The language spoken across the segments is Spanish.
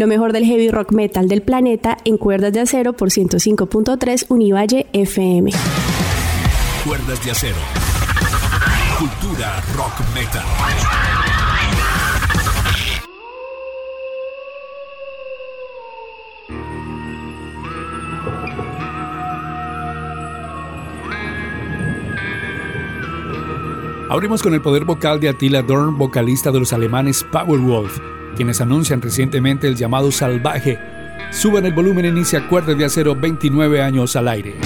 Lo mejor del heavy rock metal del planeta en Cuerdas de Acero por 105.3 Univalle FM. Cuerdas de Acero. Cultura rock metal. Abrimos con el poder vocal de Attila Dorn, vocalista de los alemanes Powerwolf, quienes anuncian recientemente el llamado Salvaje. Suban el volumen, inicia Cuerdas de Acero 29 años al aire.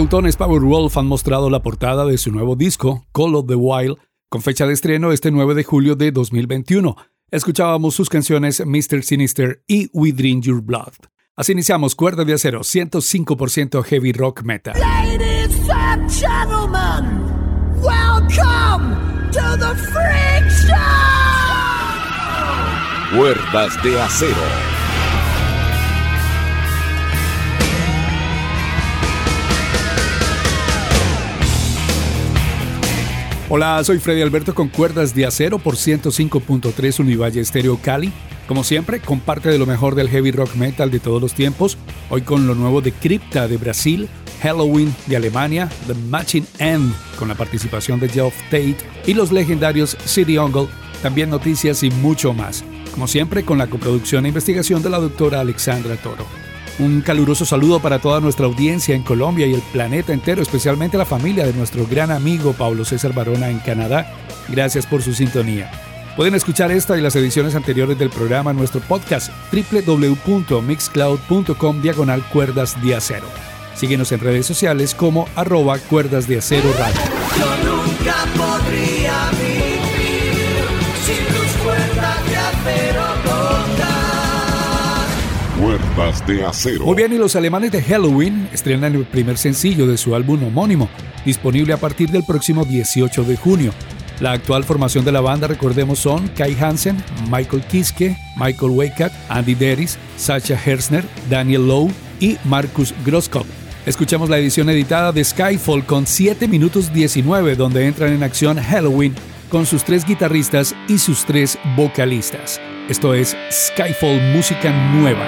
Teutones Powerwolf han mostrado la portada de su nuevo disco, Call of the Wild, con fecha de estreno este 9 de julio de 2021. Escuchábamos sus canciones Mr. Sinister y We Drink Your Blood. Así iniciamos Cuerda de Acero, 105% heavy rock metal. Ladies and gentlemen, welcome to the Freak Show! Cuerdas de Acero. Hola, soy Freddy Alberto con cuerdas de acero por 105.3 Univalle Estéreo Cali. Como siempre, comparte de lo mejor del heavy rock metal de todos los tiempos. Hoy con lo nuevo de Crypta de Brasil, Halloween de Alemania, The Matching End con la participación de Geoff Tate y los legendarios City Ungle, también noticias y mucho más. Como siempre, con la coproducción e investigación de la doctora Alexandra Toro. Un caluroso saludo para toda nuestra audiencia en Colombia y el planeta entero, especialmente la familia de nuestro gran amigo Pablo César Barona en Canadá. Gracias por su sintonía. Pueden escuchar esta y las ediciones anteriores del programa en nuestro podcast www.mixcloud.com diagonal cuerdas de acero. Síguenos en redes sociales como arroba cuerdas de acero radio. Yo nunca Cuerdas de acero. Muy bien, y los alemanes de Halloween estrenan el primer sencillo de su álbum homónimo, disponible a partir del próximo 18 de junio. La actual formación de la banda, recordemos, son Kai Hansen, Michael Kiske, Michael Weikat, Andy Deris, Sacha Hersner, Daniel Lowe y Marcus Groskop. Escuchamos la edición editada de Skyfall con 7 minutos 19, donde entran en acción Halloween con sus tres guitarristas y sus tres vocalistas. Esto es Skyfall Música Nueva.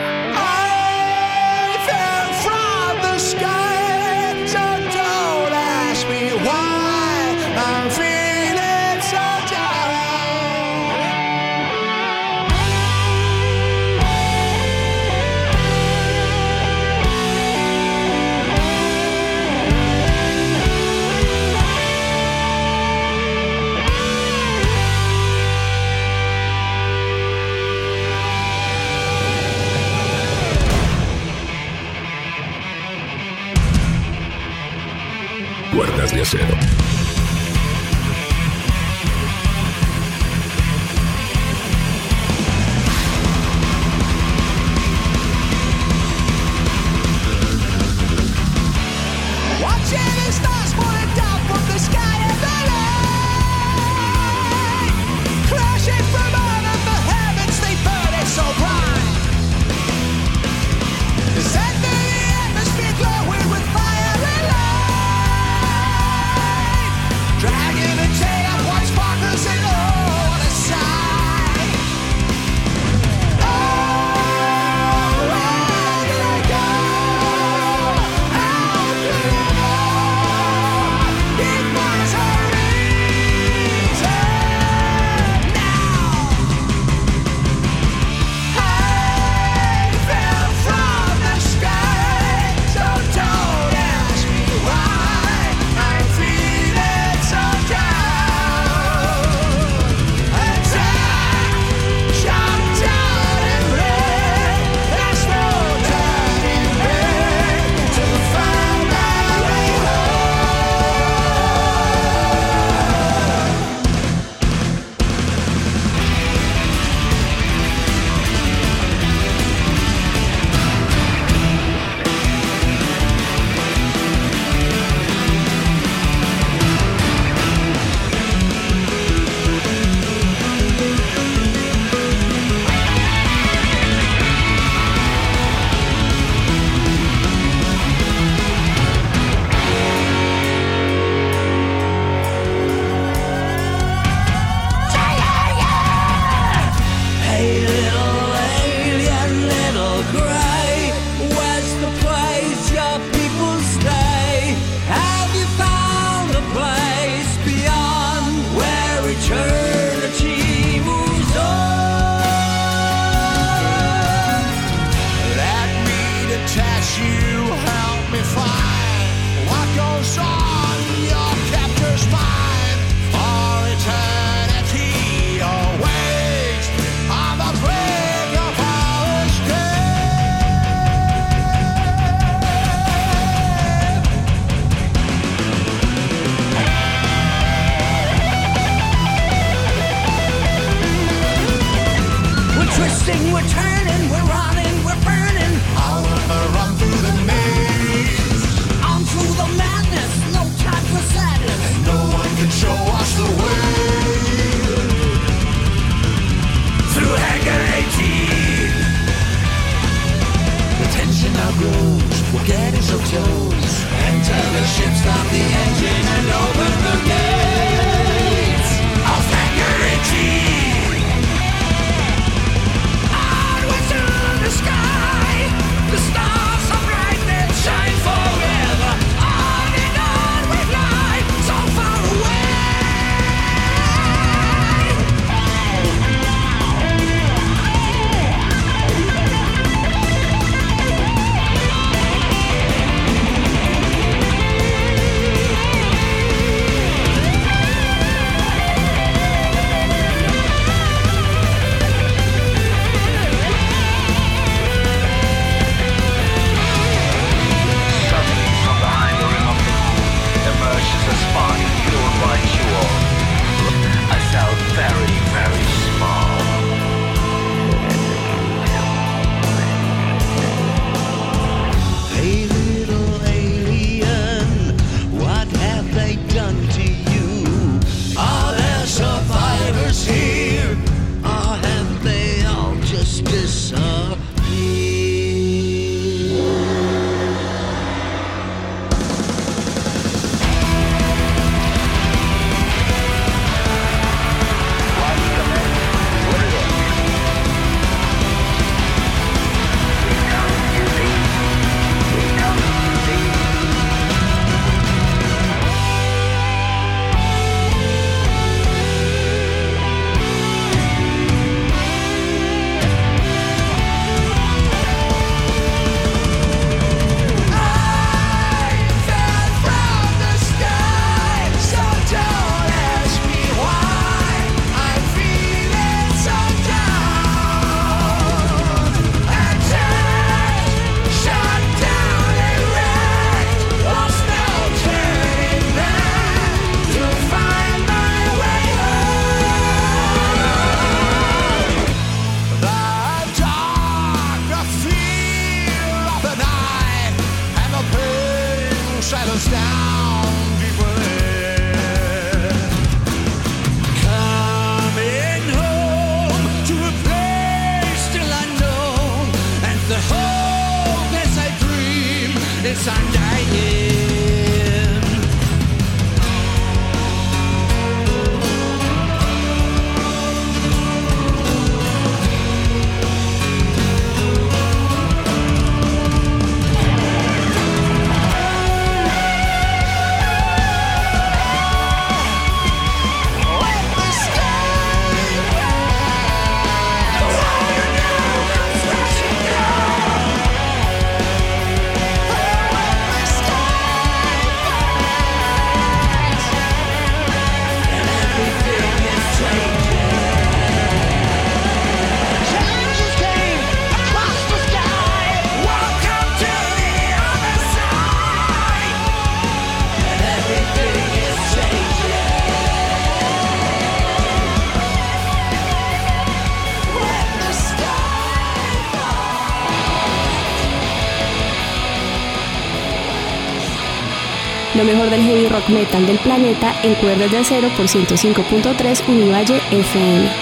metal del planeta en cuerdas de acero por 105.3 Univalle FM.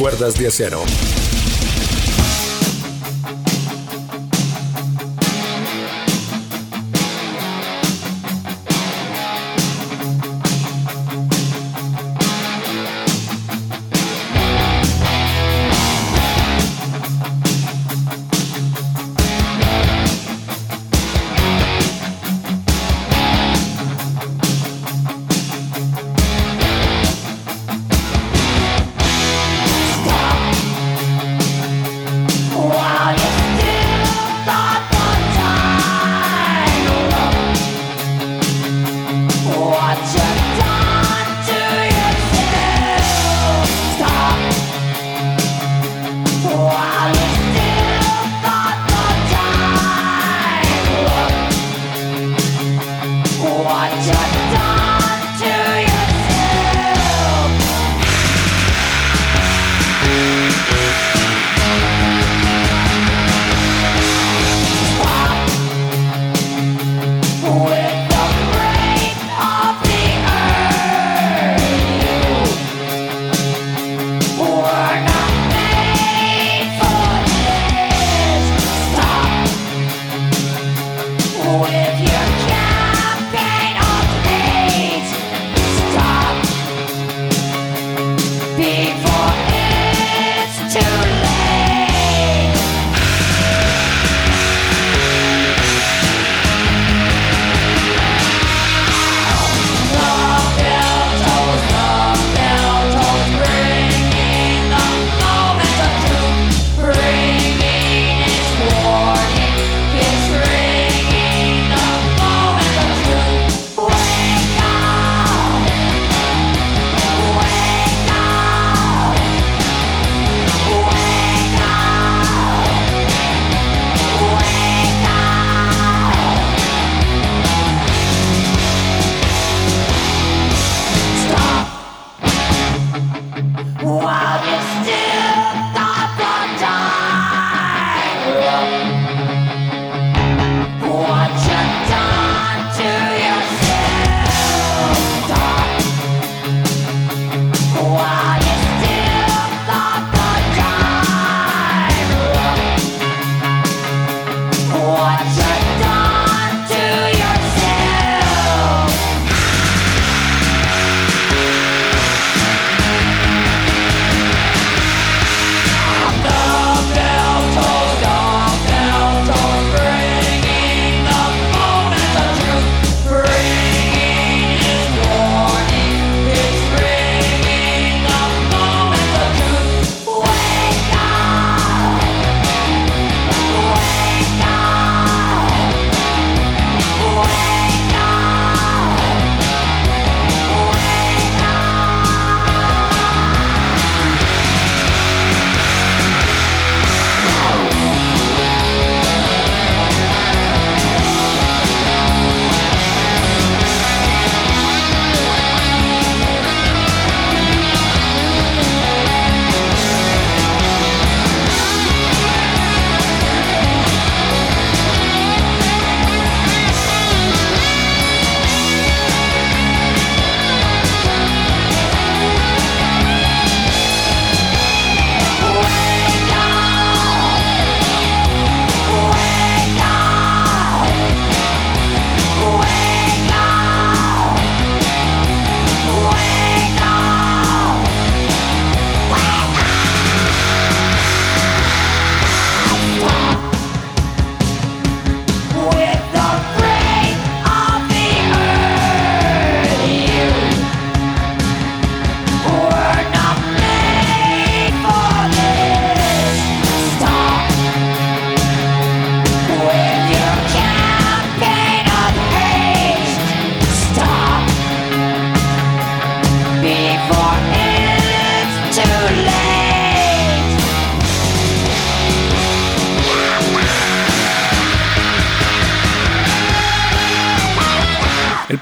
cuerdas de acero.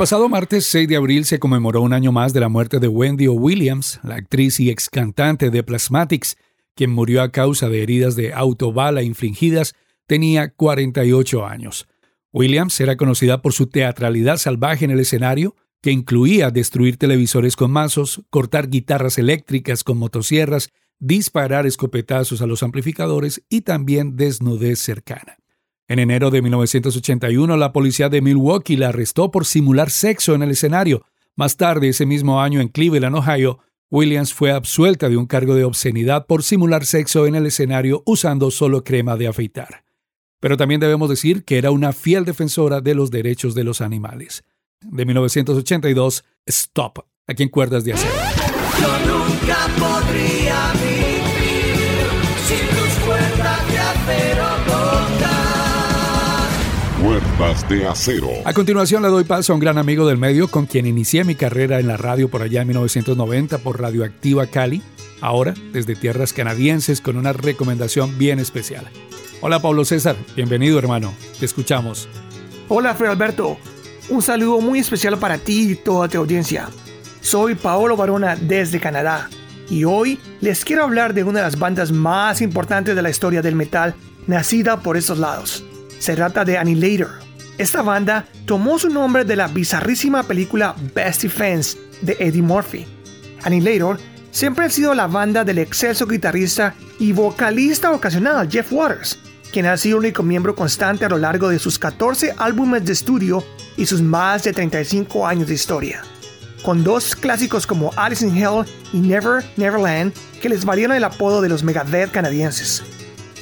Pasado martes 6 de abril se conmemoró un año más de la muerte de Wendy O. Williams, la actriz y ex cantante de Plasmatics, quien murió a causa de heridas de autobala infligidas, tenía 48 años. Williams era conocida por su teatralidad salvaje en el escenario, que incluía destruir televisores con mazos, cortar guitarras eléctricas con motosierras, disparar escopetazos a los amplificadores y también desnudez cercana. En enero de 1981, la policía de Milwaukee la arrestó por simular sexo en el escenario. Más tarde, ese mismo año, en Cleveland, Ohio, Williams fue absuelta de un cargo de obscenidad por simular sexo en el escenario usando solo crema de afeitar. Pero también debemos decir que era una fiel defensora de los derechos de los animales. De 1982, Stop, aquí en Cuerdas de Acero. Yo nunca podría De acero. A continuación le doy paso a un gran amigo del medio con quien inicié mi carrera en la radio por allá en 1990 por Radioactiva Cali, ahora desde tierras canadienses con una recomendación bien especial. Hola Pablo César, bienvenido hermano, te escuchamos. Hola Fred Alberto, Un saludo muy especial para ti y toda tu audiencia. Soy Paolo Barona desde Canadá y hoy les quiero hablar de una de las bandas más importantes de la historia del metal nacida por estos lados. Se trata de Annihilator. Esta banda tomó su nombre de la bizarrísima película Best Defense de Eddie Murphy. Annihilator siempre ha sido la banda del excelso guitarrista y vocalista ocasional Jeff Waters, quien ha sido el único miembro constante a lo largo de sus 14 álbumes de estudio y sus más de 35 años de historia. Con dos clásicos como Alice in Hell y Never Neverland que les valieron el apodo de los Megadeth canadienses.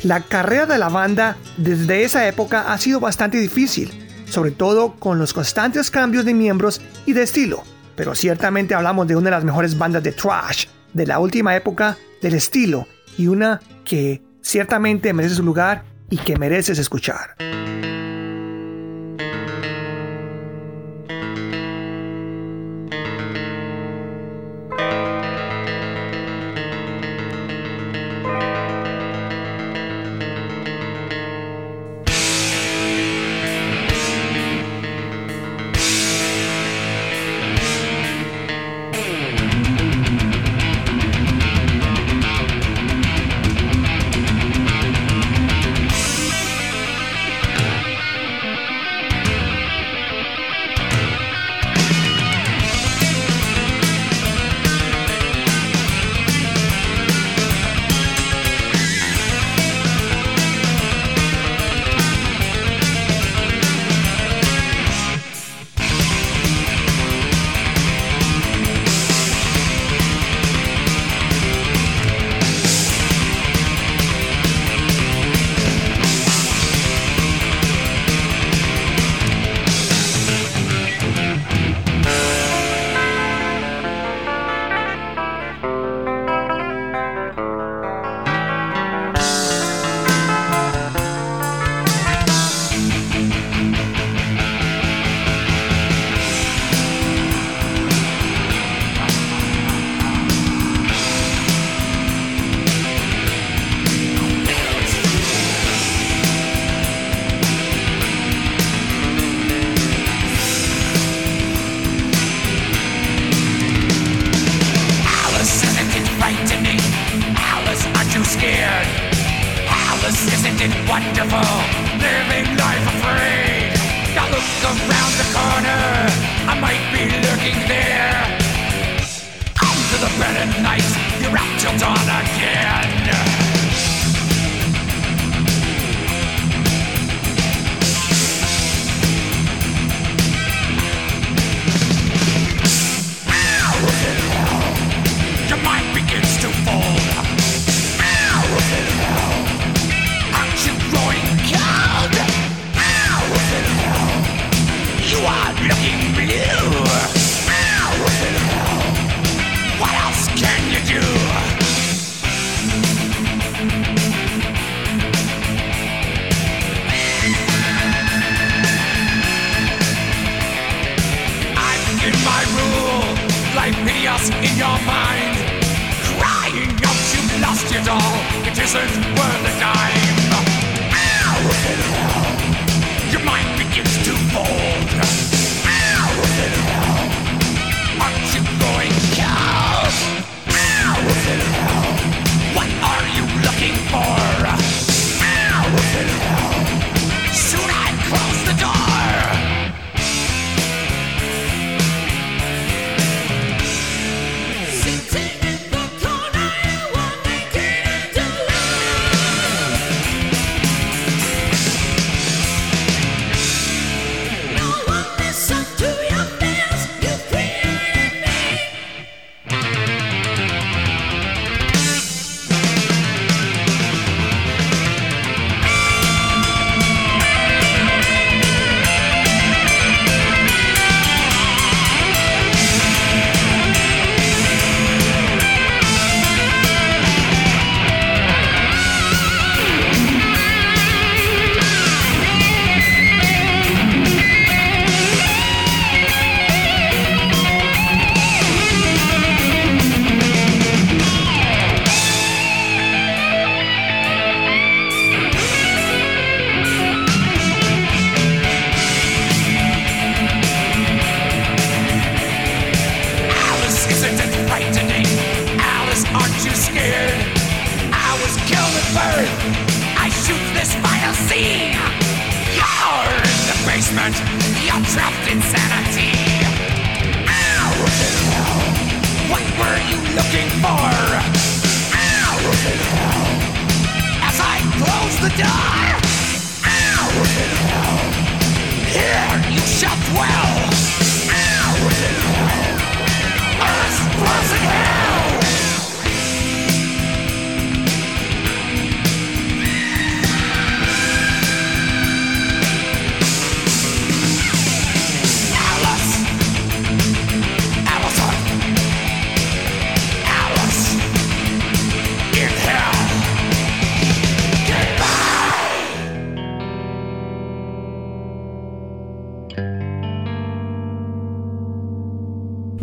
La carrera de la banda desde esa época ha sido bastante difícil, sobre todo con los constantes cambios de miembros y de estilo, pero ciertamente hablamos de una de las mejores bandas de thrash de la última época del estilo y una que ciertamente merece su lugar y que mereces escuchar.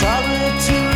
sorry to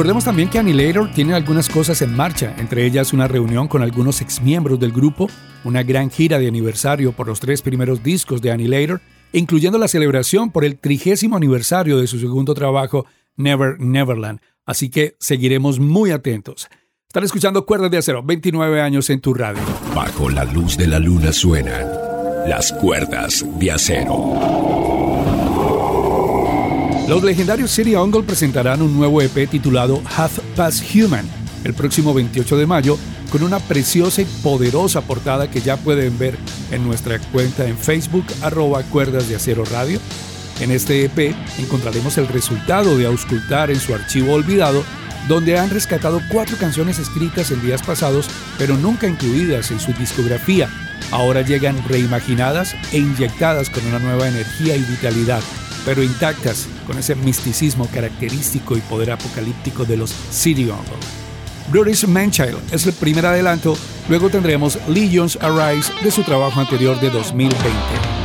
Recordemos también que Annihilator tiene algunas cosas en marcha, entre ellas una reunión con algunos exmiembros del grupo, una gran gira de aniversario por los tres primeros discos de Annihilator, incluyendo la celebración por el trigésimo aniversario de su segundo trabajo, Never Neverland. Así que seguiremos muy atentos. Están escuchando Cuerdas de Acero, 29 años en tu radio. Bajo la luz de la luna suenan las cuerdas de acero. Los legendarios City Ungle presentarán un nuevo EP titulado Half Past Human el próximo 28 de mayo con una preciosa y poderosa portada que ya pueden ver en nuestra cuenta en Facebook arroba cuerdas de acero radio. En este EP encontraremos el resultado de auscultar en su archivo olvidado donde han rescatado cuatro canciones escritas en días pasados pero nunca incluidas en su discografía. Ahora llegan reimaginadas e inyectadas con una nueva energía y vitalidad pero intactas con ese misticismo característico y poder apocalíptico de los City Uncle. British Manchild es el primer adelanto, luego tendremos Legions Arise de su trabajo anterior de 2020.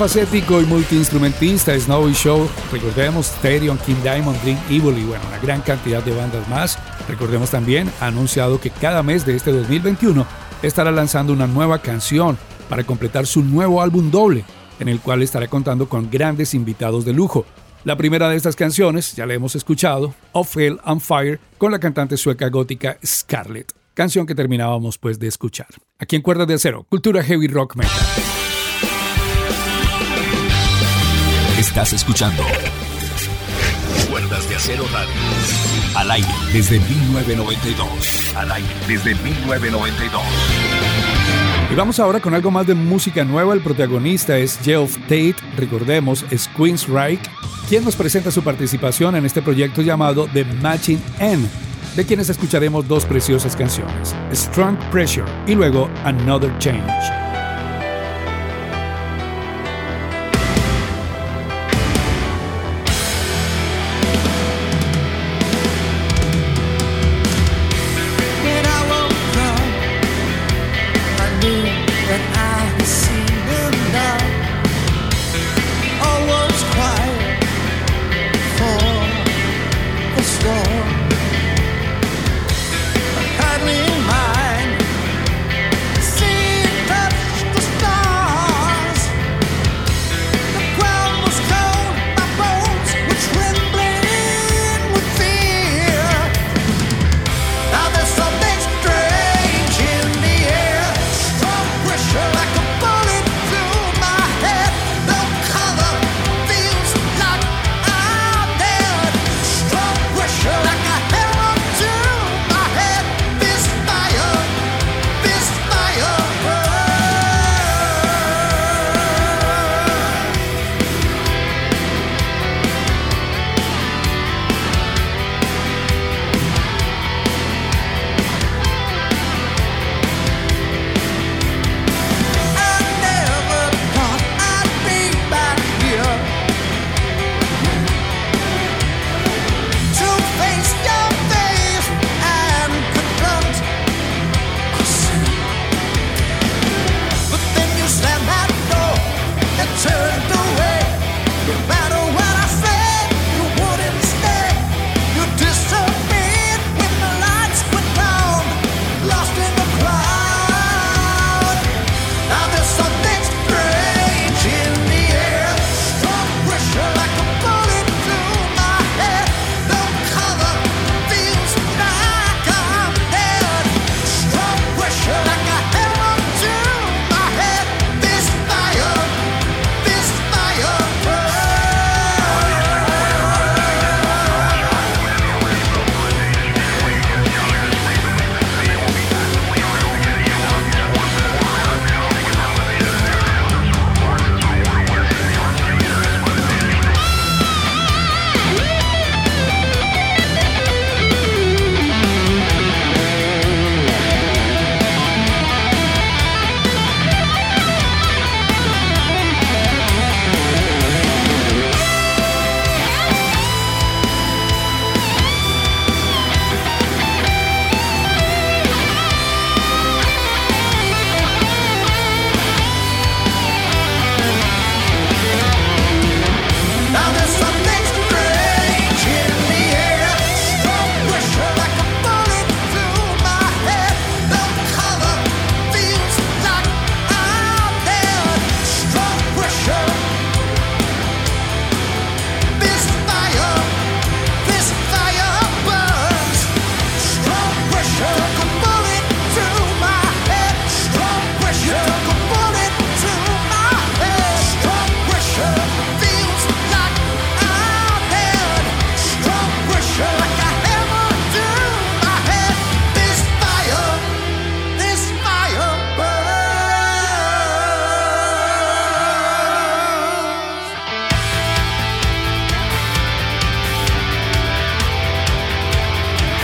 Multifacético y multiinstrumentista Snowy Show, recordemos Therion, King Diamond, Dream Evil y bueno, una gran cantidad de bandas más. Recordemos también, ha anunciado que cada mes de este 2021 estará lanzando una nueva canción para completar su nuevo álbum doble, en el cual estará contando con grandes invitados de lujo. La primera de estas canciones, ya la hemos escuchado, Of Hell and Fire, con la cantante sueca gótica Scarlett, canción que terminábamos pues de escuchar. Aquí en Cuerdas de Acero, Cultura Heavy Rock Metal. Estás escuchando Cuerdas de Acero Radio. Al desde 1992. Al desde 1992. Y vamos ahora con algo más de música nueva. El protagonista es Geoff Tate, recordemos, es Queen's Reich, quien nos presenta su participación en este proyecto llamado The Matching End, de quienes escucharemos dos preciosas canciones, Strong Pressure y luego Another Change.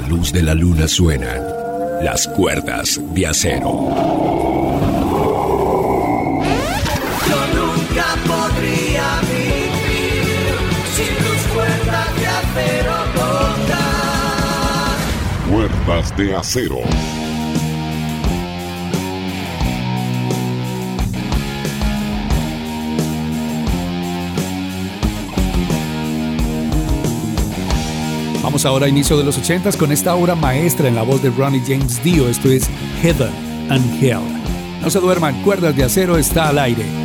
De la luna suenan las cuerdas de acero. Yo nunca podría vivir sin tus cuerdas de acero Cuerdas de acero. Ahora a inicio de los 80 con esta obra maestra en la voz de Ronnie James Dio. Esto es Heaven and Hell. No se duerman, Cuerdas de Acero está al aire.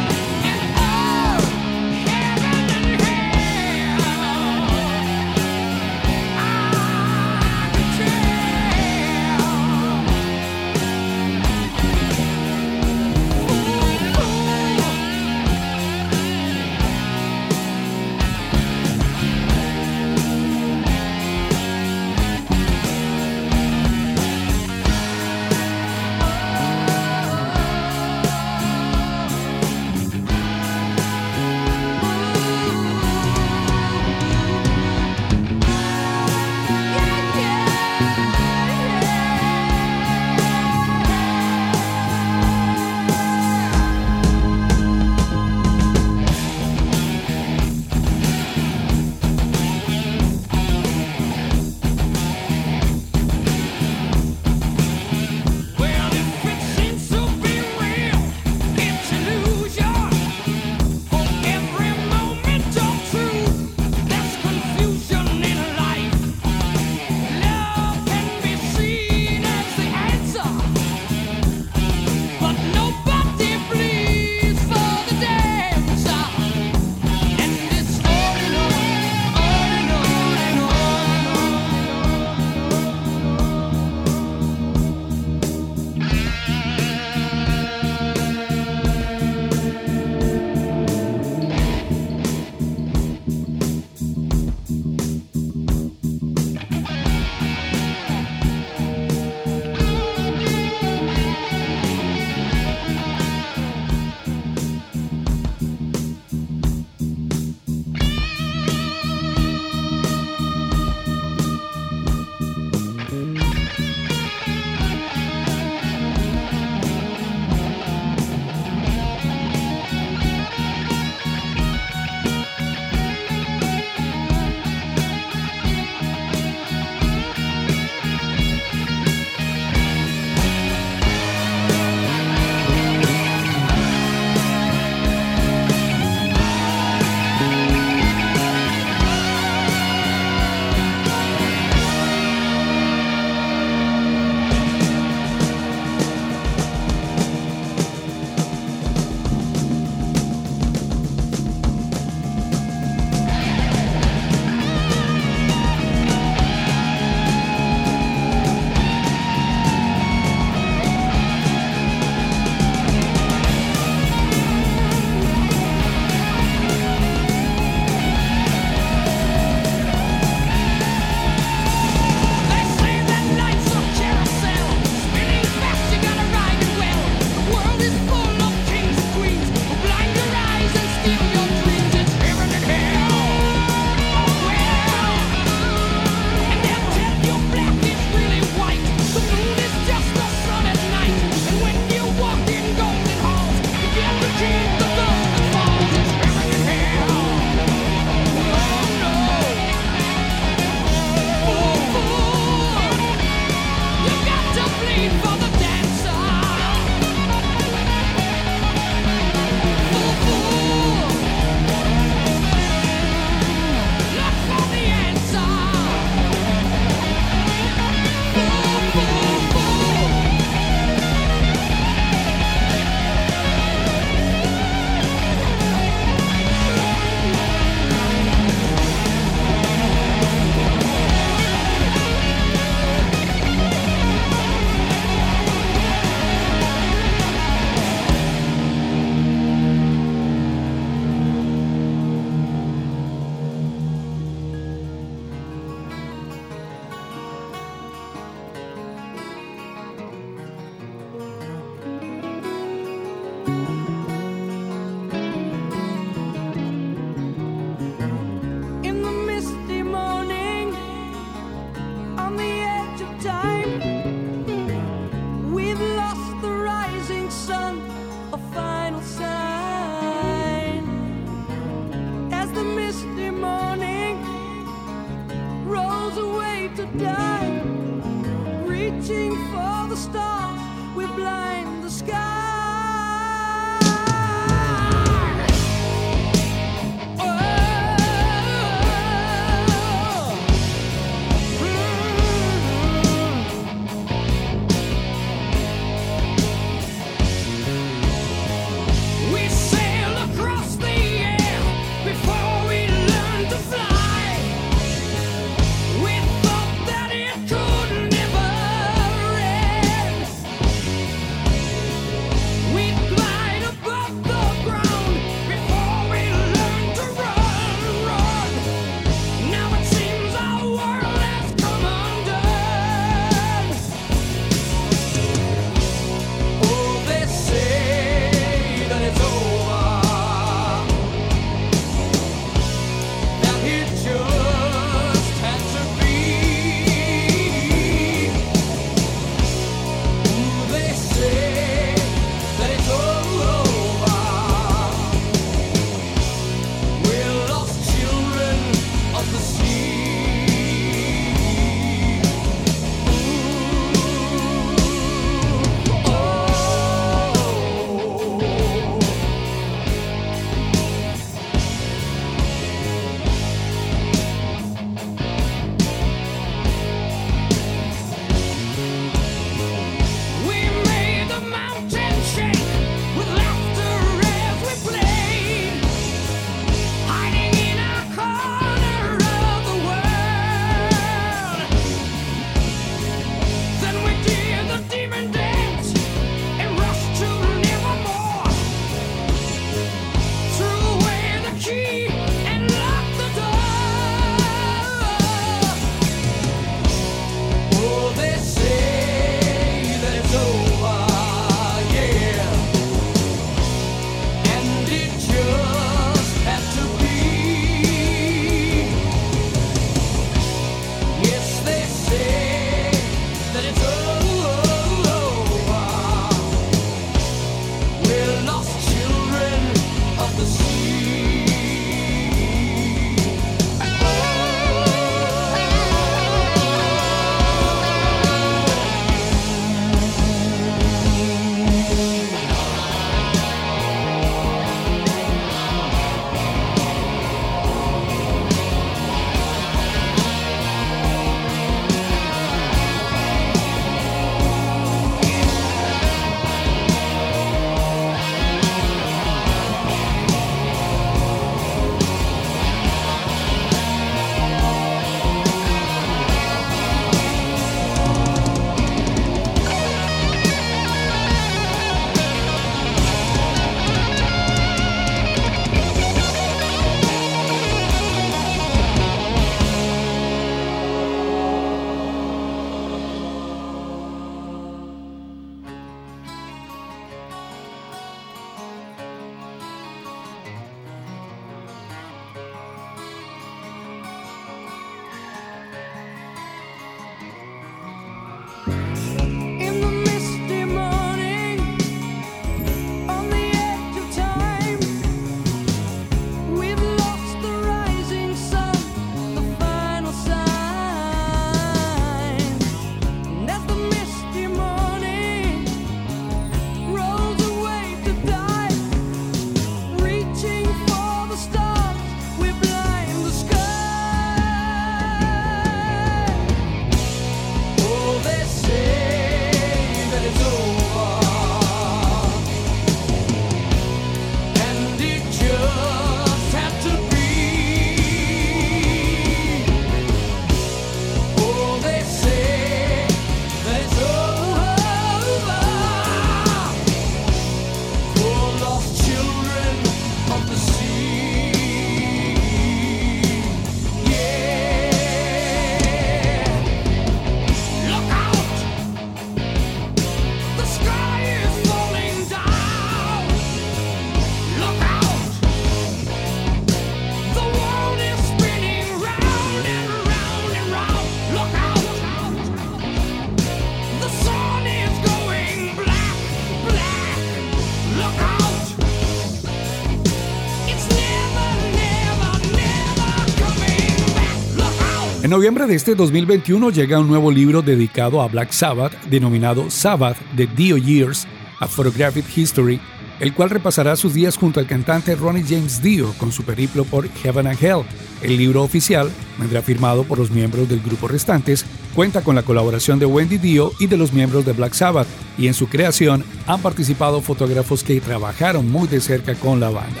Noviembre de este 2021 llega un nuevo libro dedicado a Black Sabbath denominado Sabbath The Dio Years, A Photographic History, el cual repasará sus días junto al cantante Ronnie James Dio con su periplo por Heaven and Hell. El libro oficial vendrá firmado por los miembros del grupo restantes, cuenta con la colaboración de Wendy Dio y de los miembros de Black Sabbath, y en su creación han participado fotógrafos que trabajaron muy de cerca con la banda.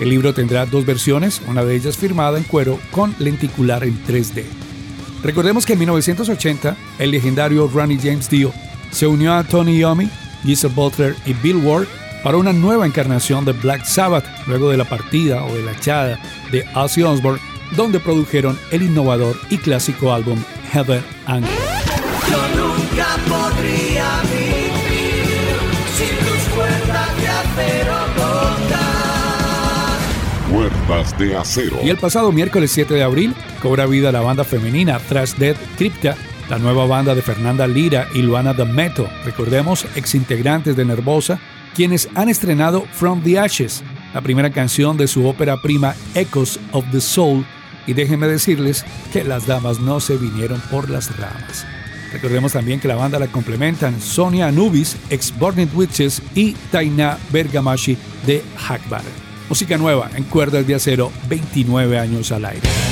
El libro tendrá dos versiones, una de ellas firmada en cuero con lenticular en 3D. Recordemos que en 1980 el legendario Ronnie James Dio se unió a Tony Iommi, Giselle Butler y Bill Ward para una nueva encarnación de Black Sabbath luego de la partida o de la echada de Ozzy Osbourne, donde produjeron el innovador y clásico álbum Heaven and De acero. Y el pasado miércoles 7 de abril cobra vida la banda femenina Thrash Dead Crypta, la nueva banda de Fernanda Lira y Luana D'Ameto, recordemos ex integrantes de Nervosa, quienes han estrenado From the Ashes, la primera canción de su ópera prima Echoes of the Soul, y déjenme decirles que las damas no se vinieron por las ramas. Recordemos también que la banda la complementan Sonia Anubis, ex Burning Witches, y Taina Bergamashi de Hackbar. Música nueva en cuerdas de acero, 29 años al aire.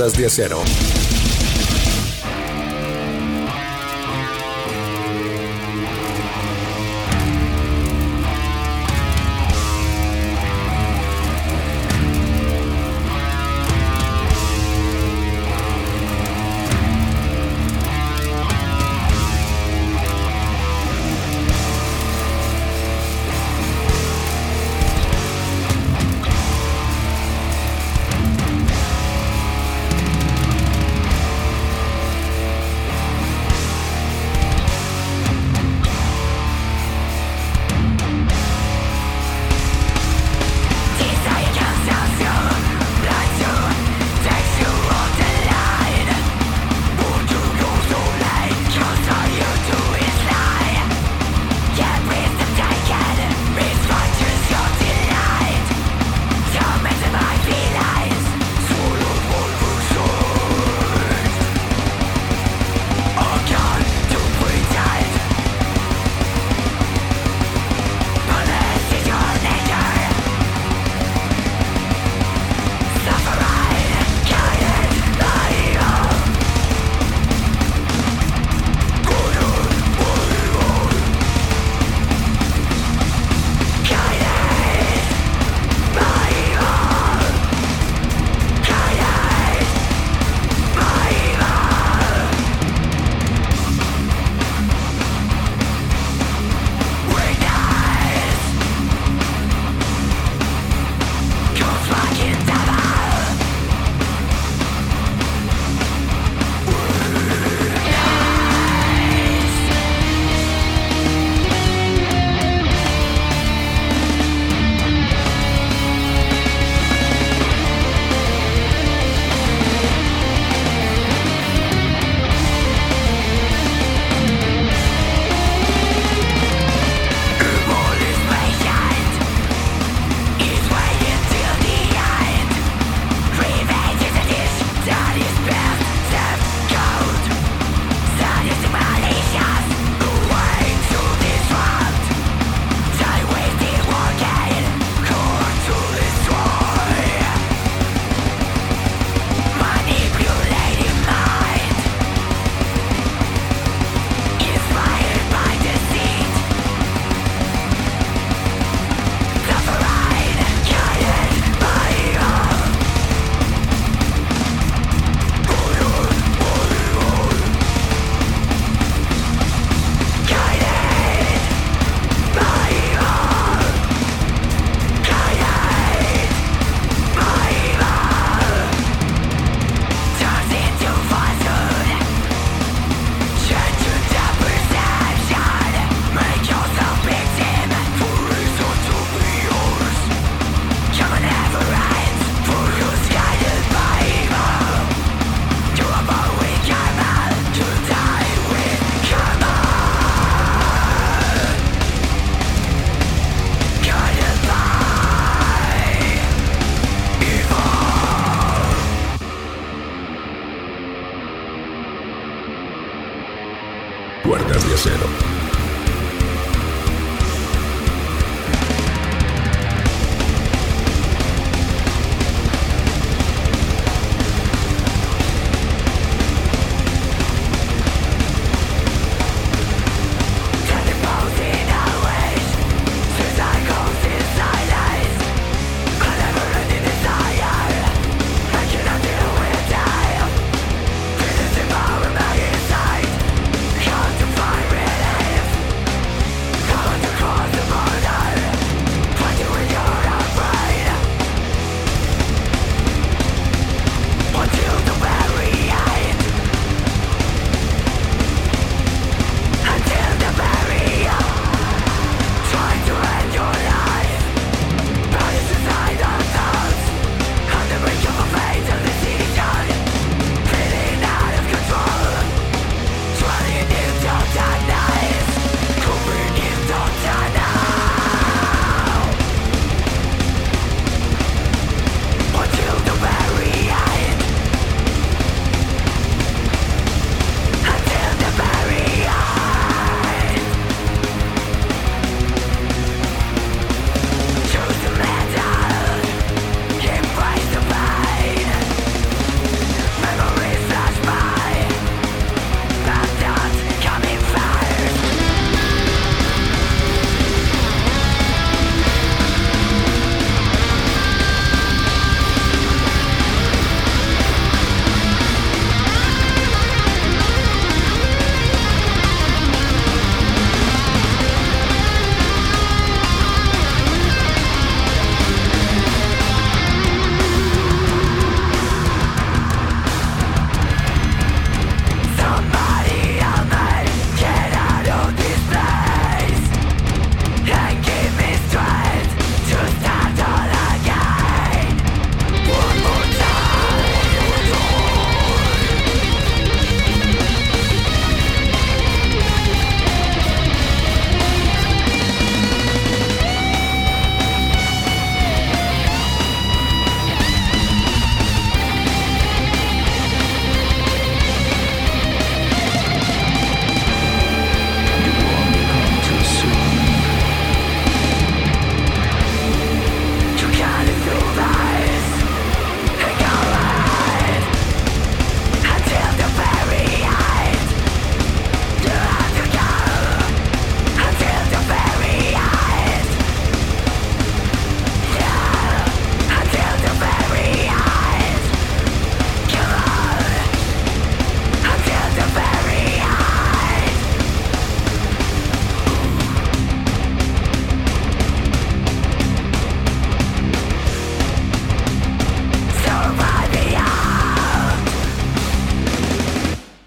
Escuchas Cuerdas de Acero.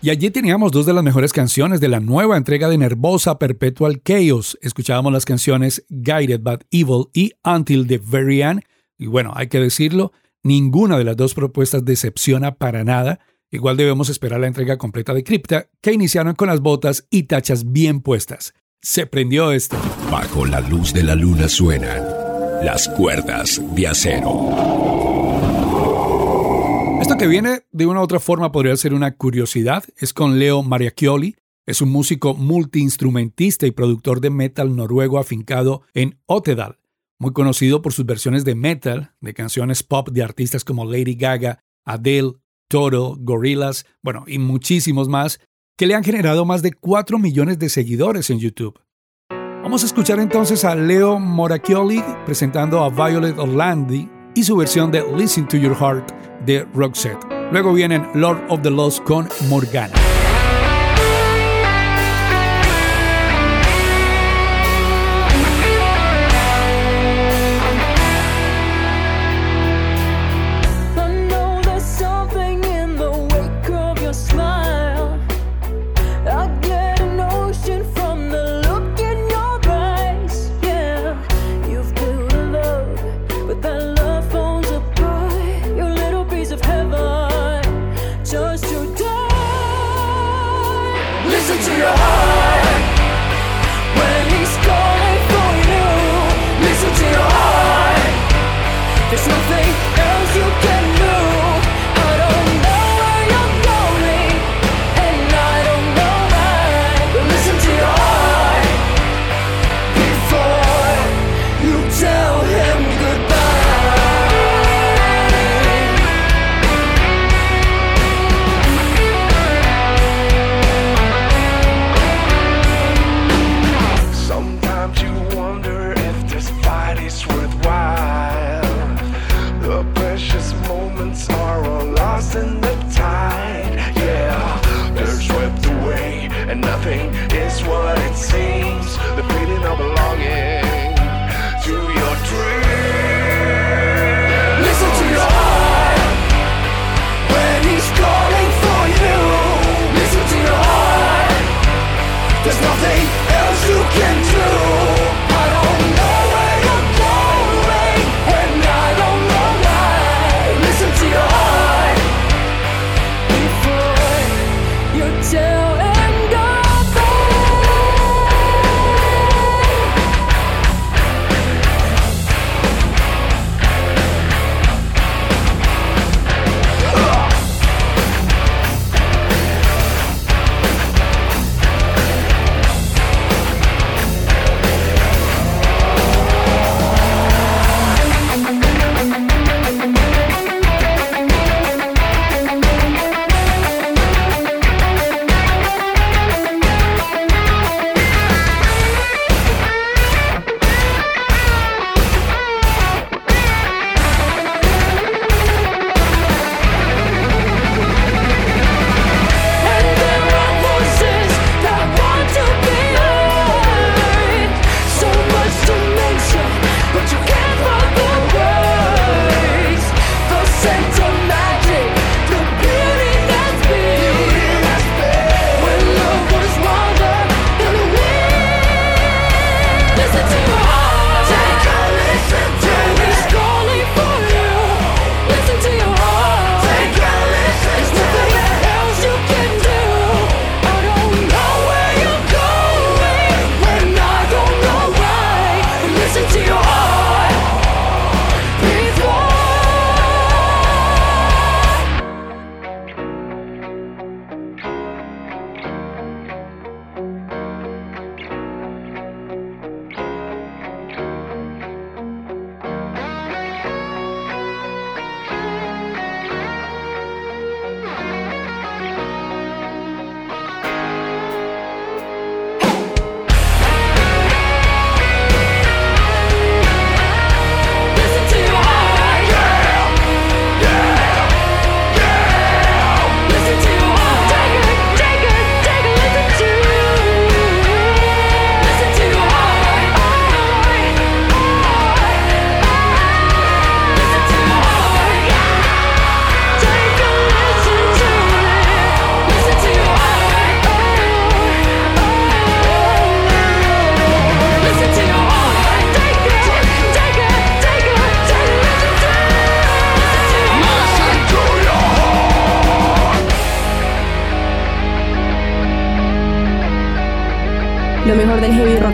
Y allí teníamos dos de las mejores canciones de la nueva entrega de Nervosa Perpetual Chaos. Escuchábamos las canciones Guided but Evil y Until the Very End. Y bueno, hay que decirlo, ninguna de las dos propuestas decepciona para nada. Igual debemos esperar la entrega completa de Crypta, que iniciaron con las botas y tachas bien puestas. Se prendió esto. Bajo la luz de la luna suenan las cuerdas de acero. Esto que viene de una u otra forma podría ser una curiosidad. Es con Leo Mariacchioli. Es un músico multiinstrumentista y productor de metal noruego afincado en Ottedal, muy conocido por sus versiones de metal de canciones pop de artistas como Lady Gaga, Adele, Toto, Gorillaz, bueno, y muchísimos más, que le han generado más de 4 millones de seguidores en YouTube. Vamos a escuchar entonces a Leo Moracchioli presentando a Violet Orlandi y su versión de Listen to Your Heart de Roxette. Luego vienen Lord of the Lost con Morgana.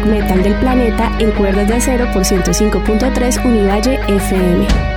metal del planeta en cuerdas de acero por 105.3 Univalle FM.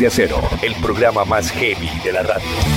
de Acero, el programa más heavy de la radio.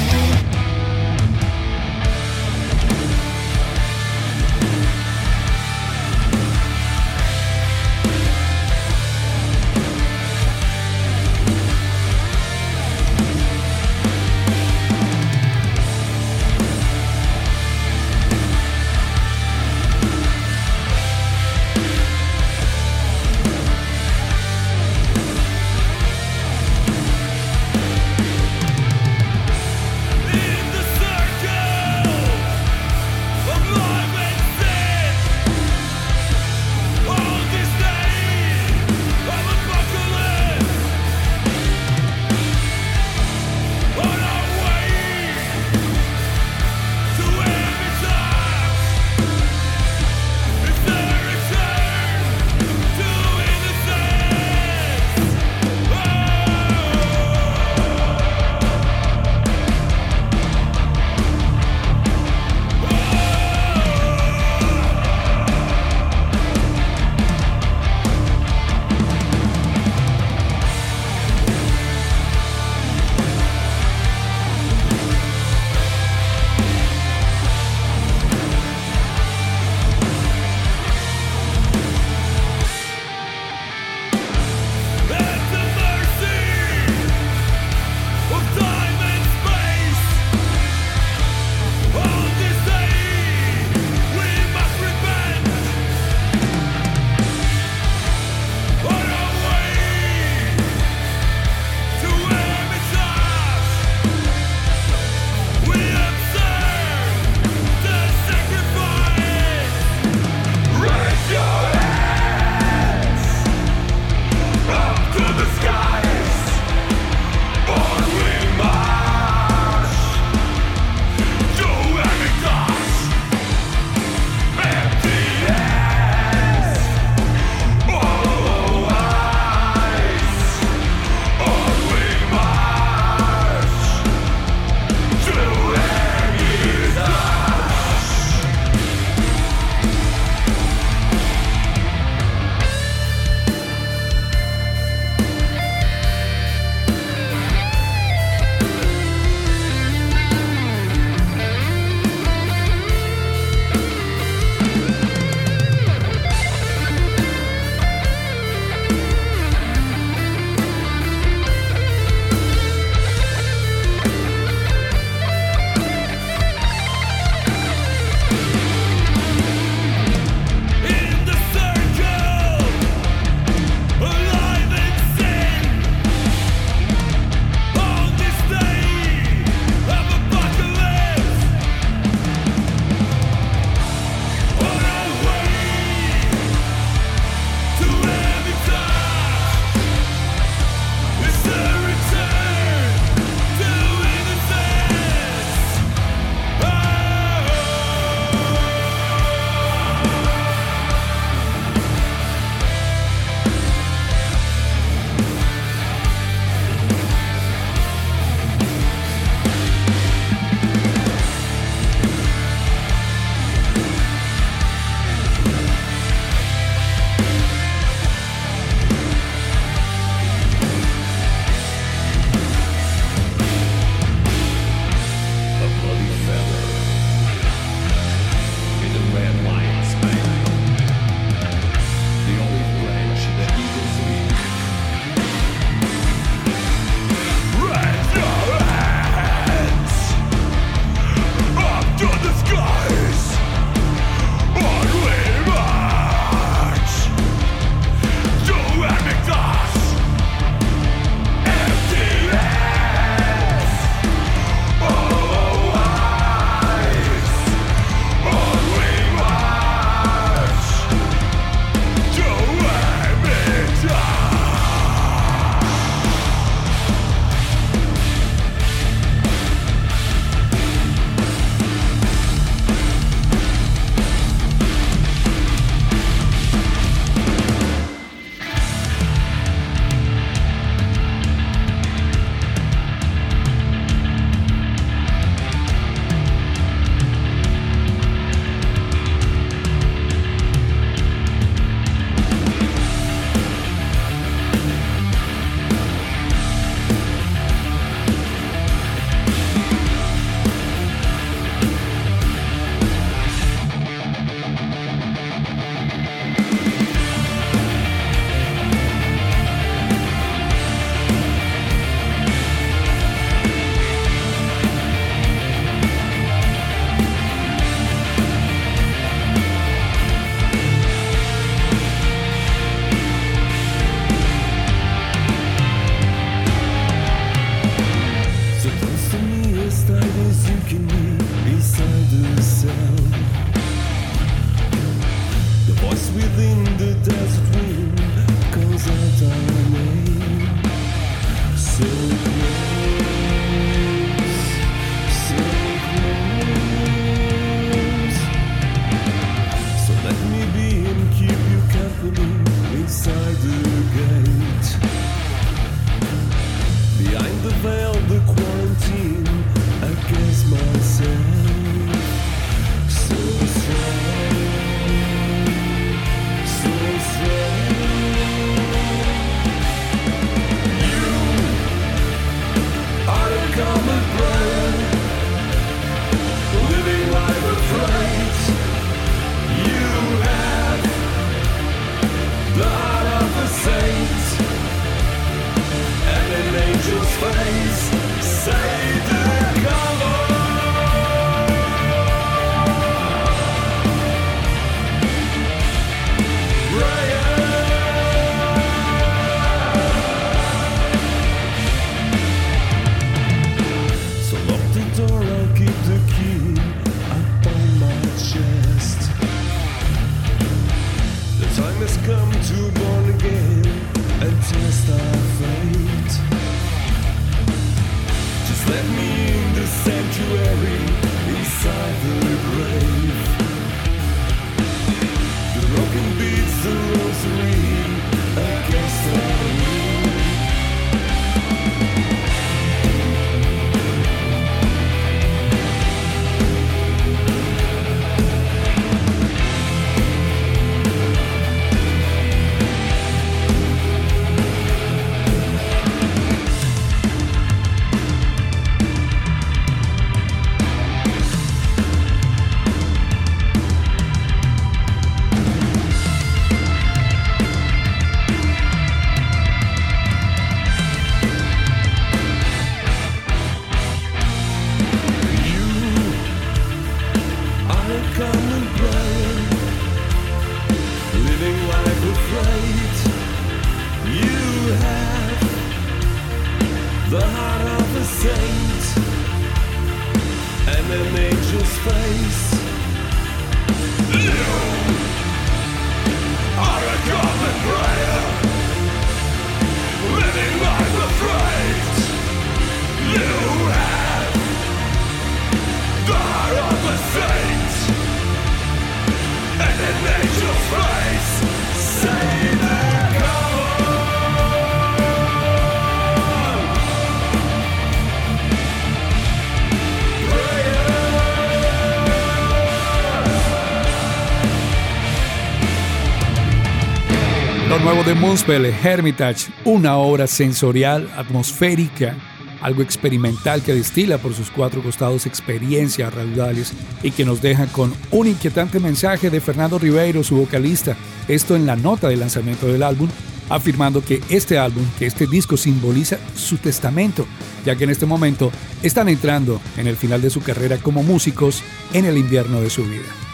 Lo nuevo de Moonspell, Hermitage, una obra sensorial, atmosférica, algo experimental que destila por sus cuatro costados experiencias raudales y que nos deja con un inquietante mensaje de Fernando Ribeiro, su vocalista, esto en la nota de lanzamiento del álbum, afirmando que este álbum, que este disco simboliza su testamento, ya que en este momento están entrando en el final de su carrera como músicos en el invierno de su vida.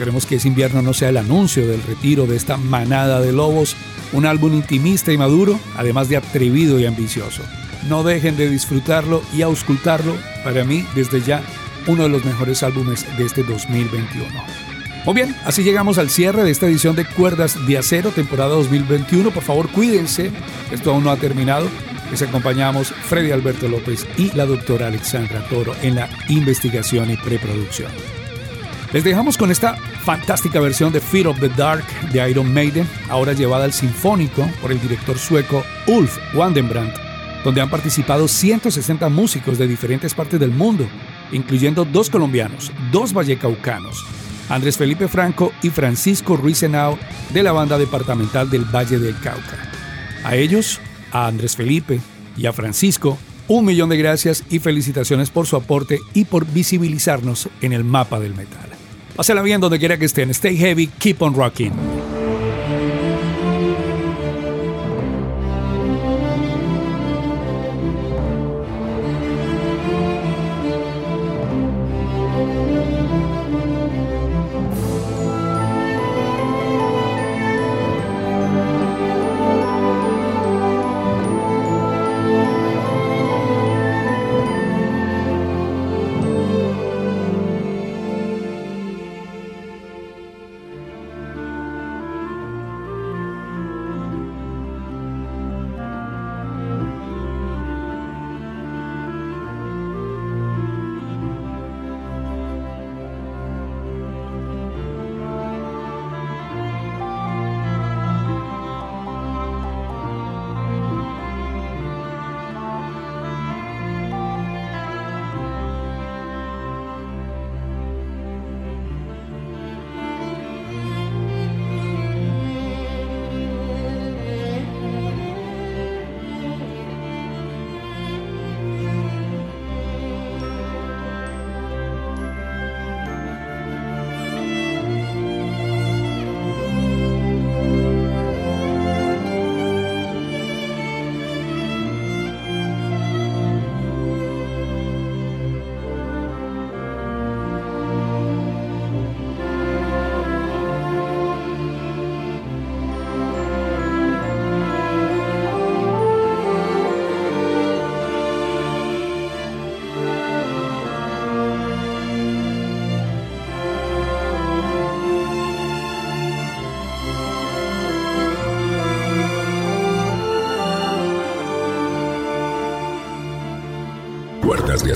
Esperemos que ese invierno no sea el anuncio del retiro de esta manada de lobos, un álbum intimista y maduro, además de atrevido y ambicioso. No dejen de disfrutarlo y auscultarlo, para mí, desde ya, uno de los mejores álbumes de este 2021. Muy bien, así llegamos al cierre de esta edición de Cuerdas de Acero, temporada 2021. Por favor, cuídense, esto aún no ha terminado. Les acompañamos Freddy Alberto López y la doctora Alexandra Toro en la investigación y preproducción. Les dejamos con esta fantástica versión de Fear of the Dark de Iron Maiden, ahora llevada al sinfónico por el director sueco Ulf Wandenbrandt, donde han participado 160 músicos de diferentes partes del mundo, incluyendo dos colombianos, dos vallecaucanos, Andrés Felipe Franco y Francisco Ruiz de la banda departamental del Valle del Cauca. A ellos, a Andrés Felipe y a Francisco, un millón de gracias y felicitaciones por su aporte y por visibilizarnos en el mapa del metal. Pásela bien donde quiera que estén. Stay heavy, keep on rocking.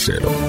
Cuerdas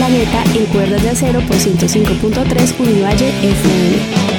planeta en cuerdas de acero por 105.3 Univalle FM.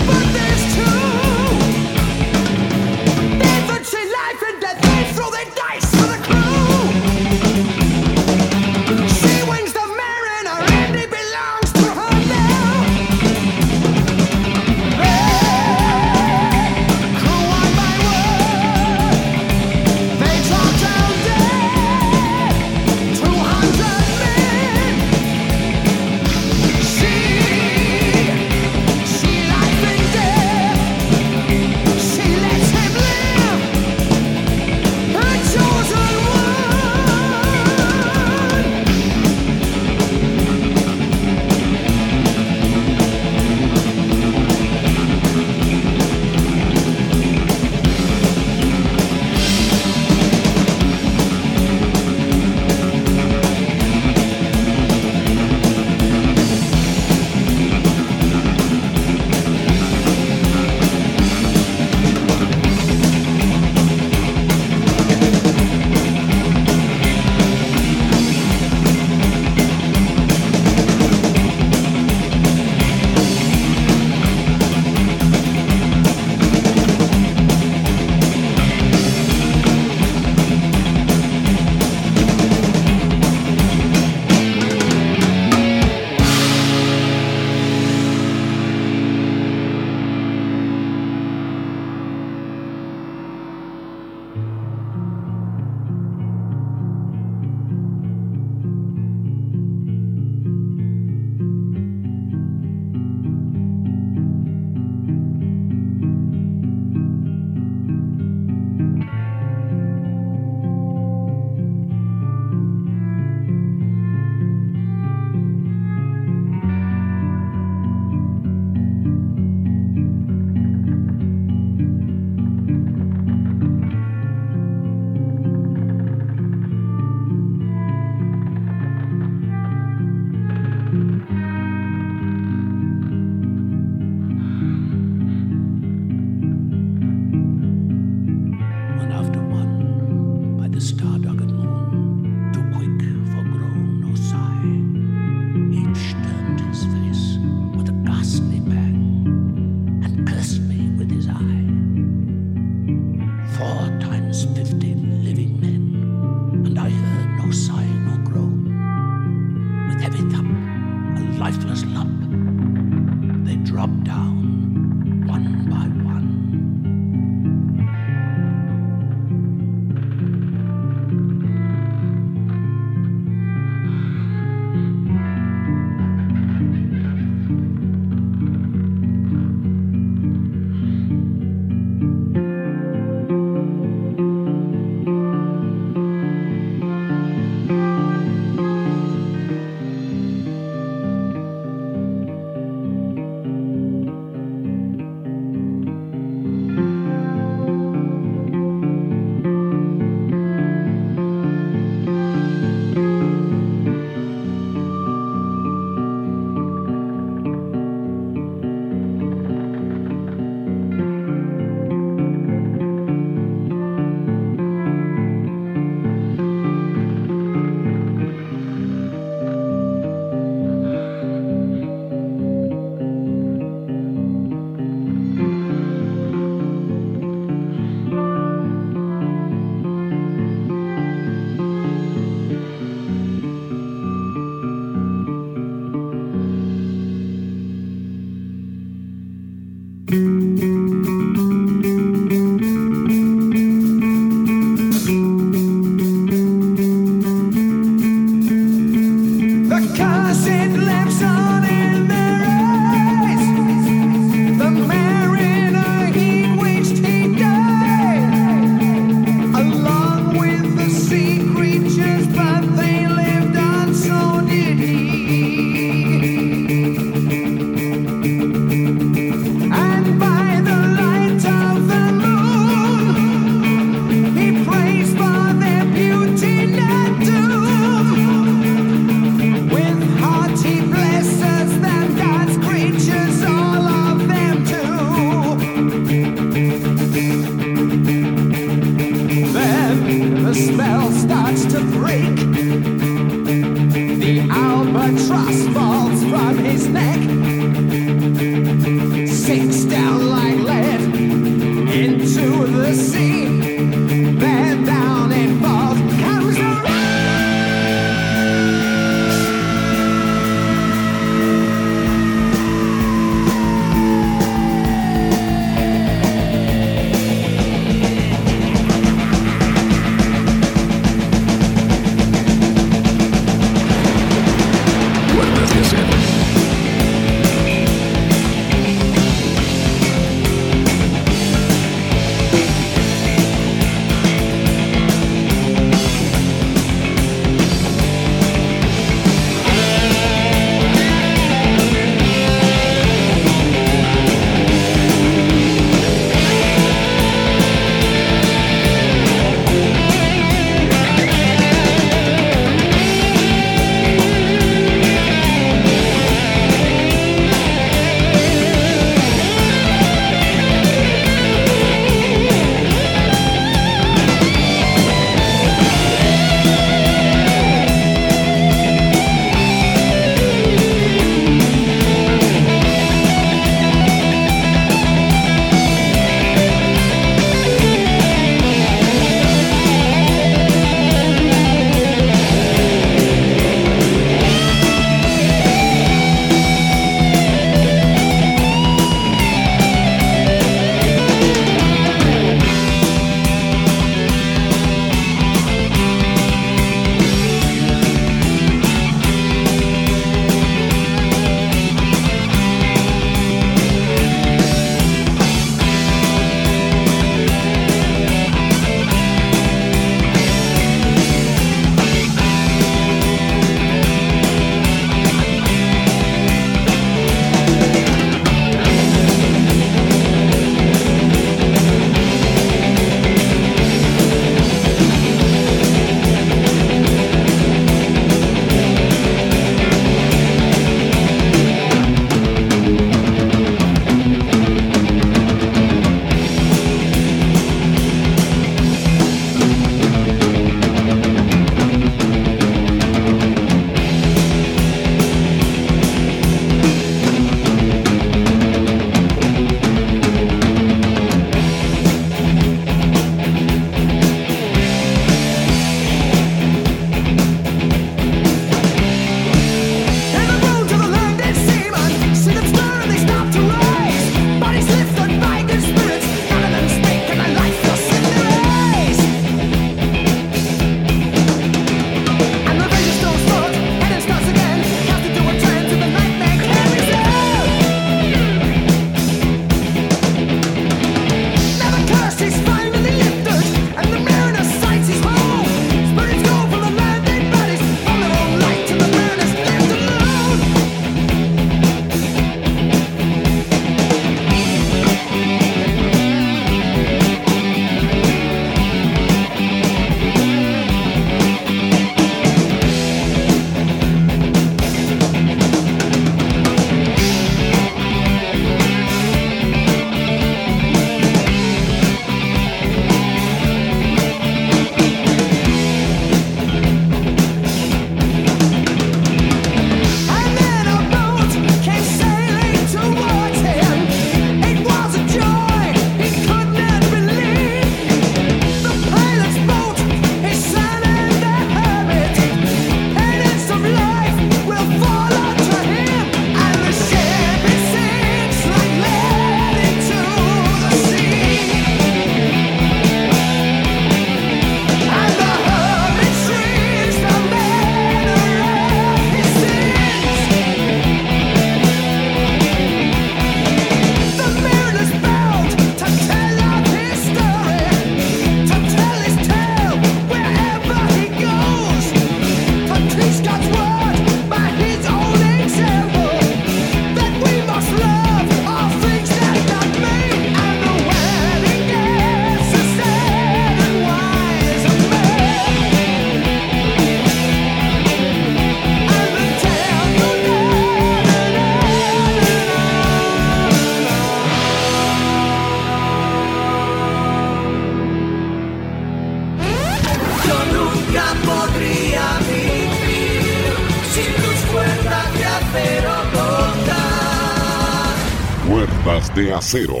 Acero.